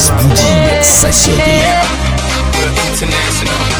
Разбуди соседей. International.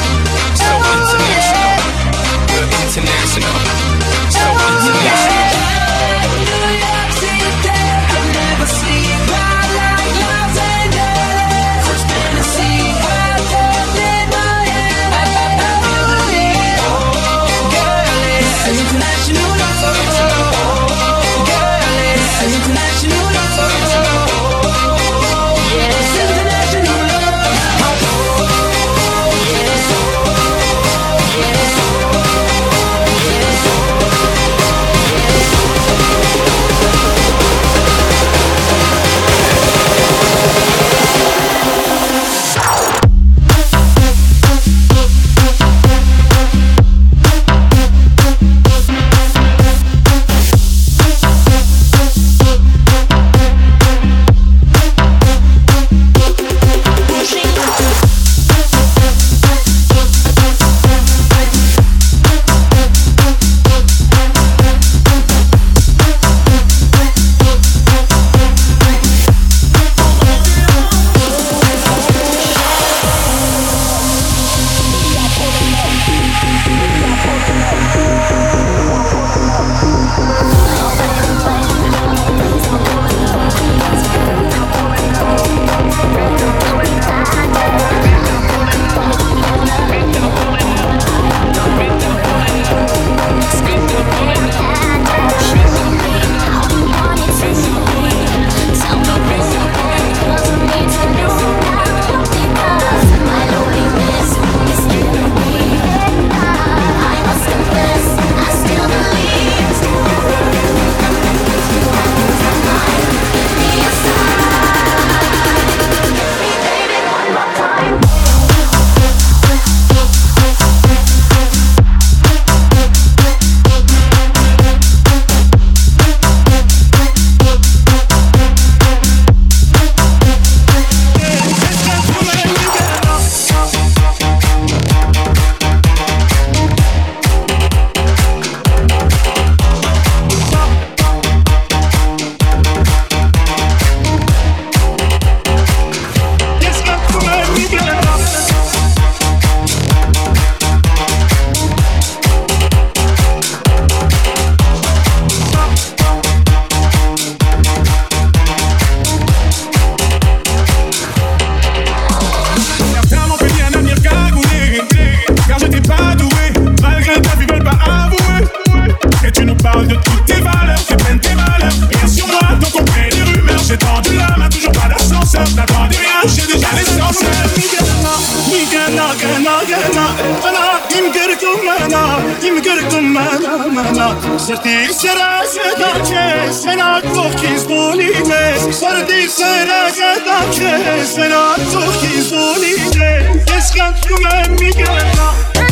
Kim görgdum mən mənə Sərdi sərə sədə kes Mən artıq kiz bulides Sərdi sərə sədə kes Mən artıq kiz bulides Eskan tümən mi gələ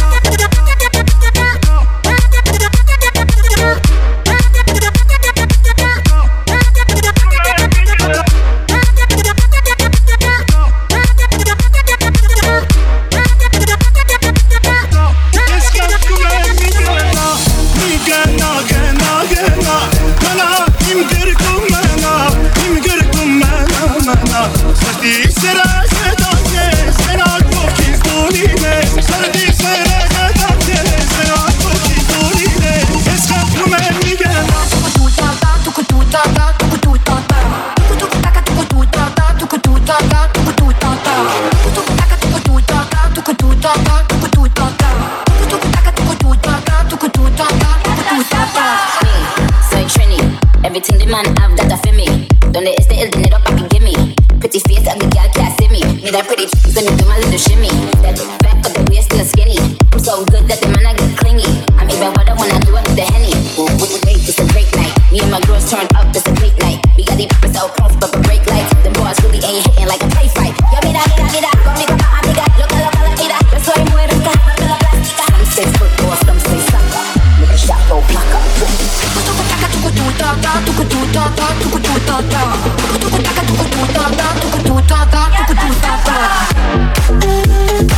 ta ta ta ta ta.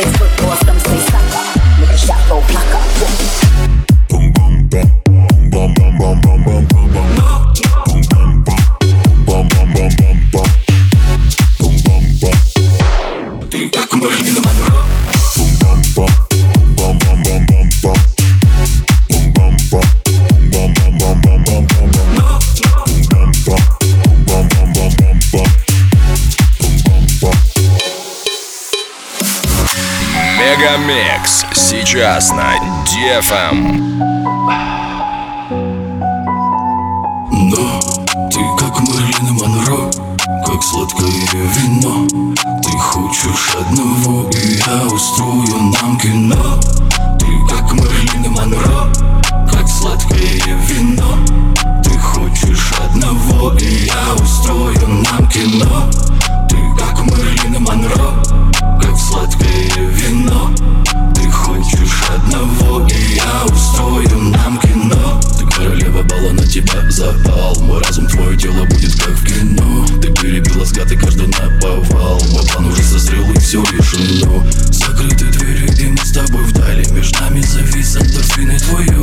Six foot four, some сейчас на Дефом. Но ты как Мэрилин Монро, как сладкое вино. Ты хочешь одного, и я устрою нам кино. Ты как Мэрилин Монро, как сладкое вино. Ты хочешь одного, и я устрою нам кино. Ты как Мэрилин Монро, как сладкое вино хочешь одного И я устрою нам кино. Ты королева бала, на тебя запал. Мой разум, твое тело будет как в кино. Ты перебила сгаты каждый наповал. Мой план уже созрел и все решено. Закрыты двери и мы с тобой вдали. Между нами завис эндорфины твое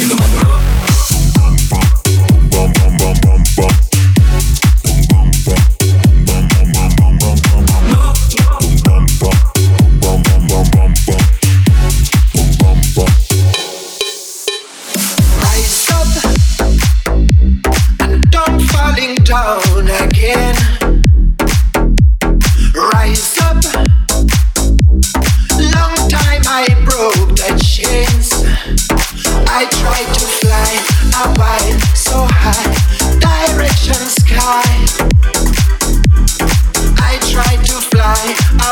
in the mother.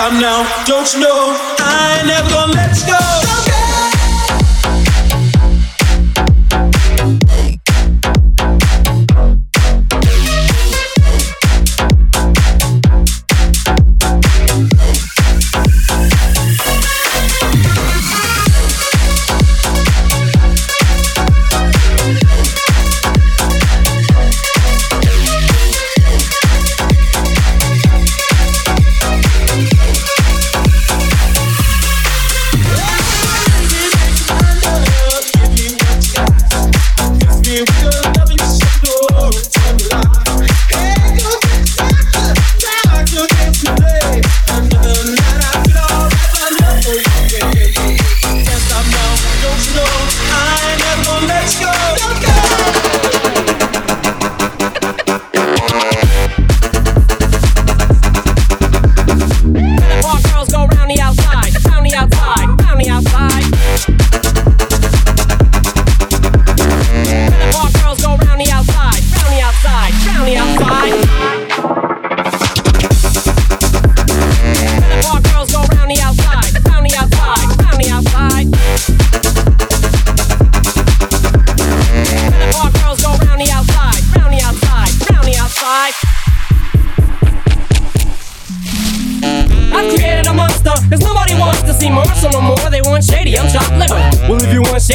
Stop now. Don't you know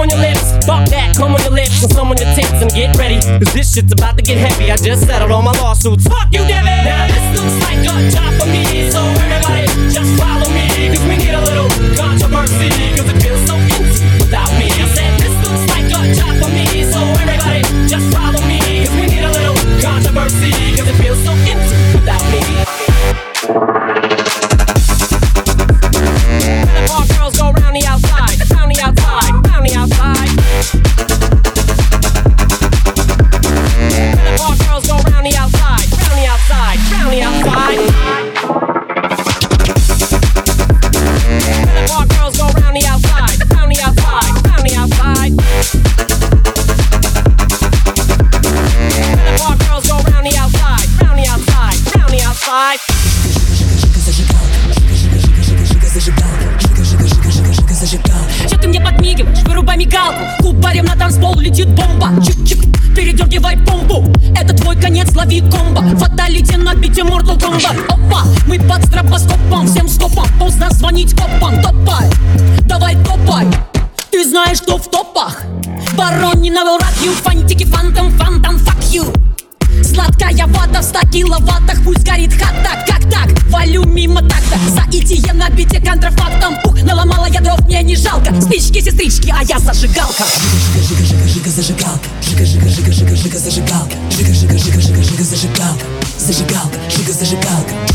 on your lips, fuck that, come on your lips, and some on your tits, and get ready, cause this shit's about to get heavy. I just settled all my lawsuits. Fuck you, Devin! Now this looks like a job for me, so летит бомба. Чик-чик, передергивай помпу Это твой конец, лови комбо. Фаталити на бите Mortal Kombat. Опа, мы под стробоскопом Всем скопом, поздно звонить копам Топай, давай топай. Ты знаешь, кто в топах? Барони на рак ю Фантики, фантом, фантом, fuck you. Сладкая вата в ста киловаттах Пусть горит хата, как так? Валю мимо такта. За итие на бите контрафактом. Ух, наломала я мне не жалко. Спички, сестрички, а я зажигалка. Жига, жига, жига, зажигалка Жига, жига, жига, жига, жига, зажигалка Жига, жига, жига, жига, жига, зажигалка Зажигалка, жига, зажигалка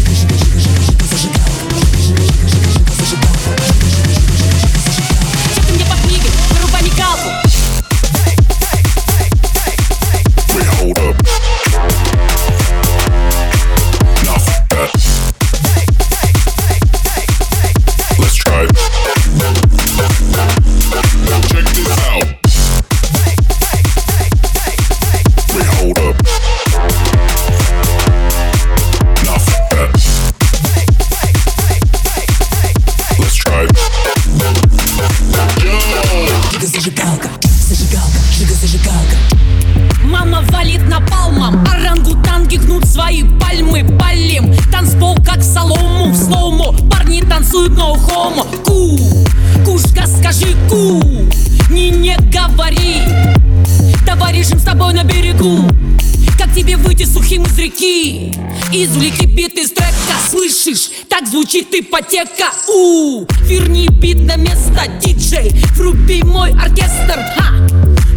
Извлеки бит из трека, слышишь? Так звучит ипотека. У, верни бит на место, диджей. Вруби мой оркестр, ха!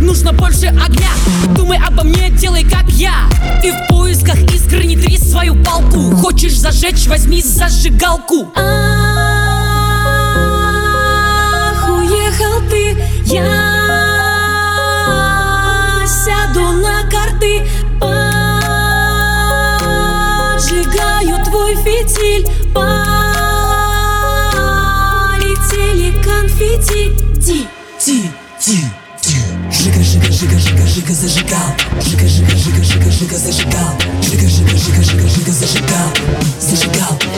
Нужно больше огня. Думай обо мне, делай как я. Ты в поисках искры, не трись свою палку. Хочешь зажечь, возьми зажигалку. Ах, уехал ты, я жига зажигал, жига жига жига жига жига зажигал, жига жига жига жига жига зажигал, зажигал.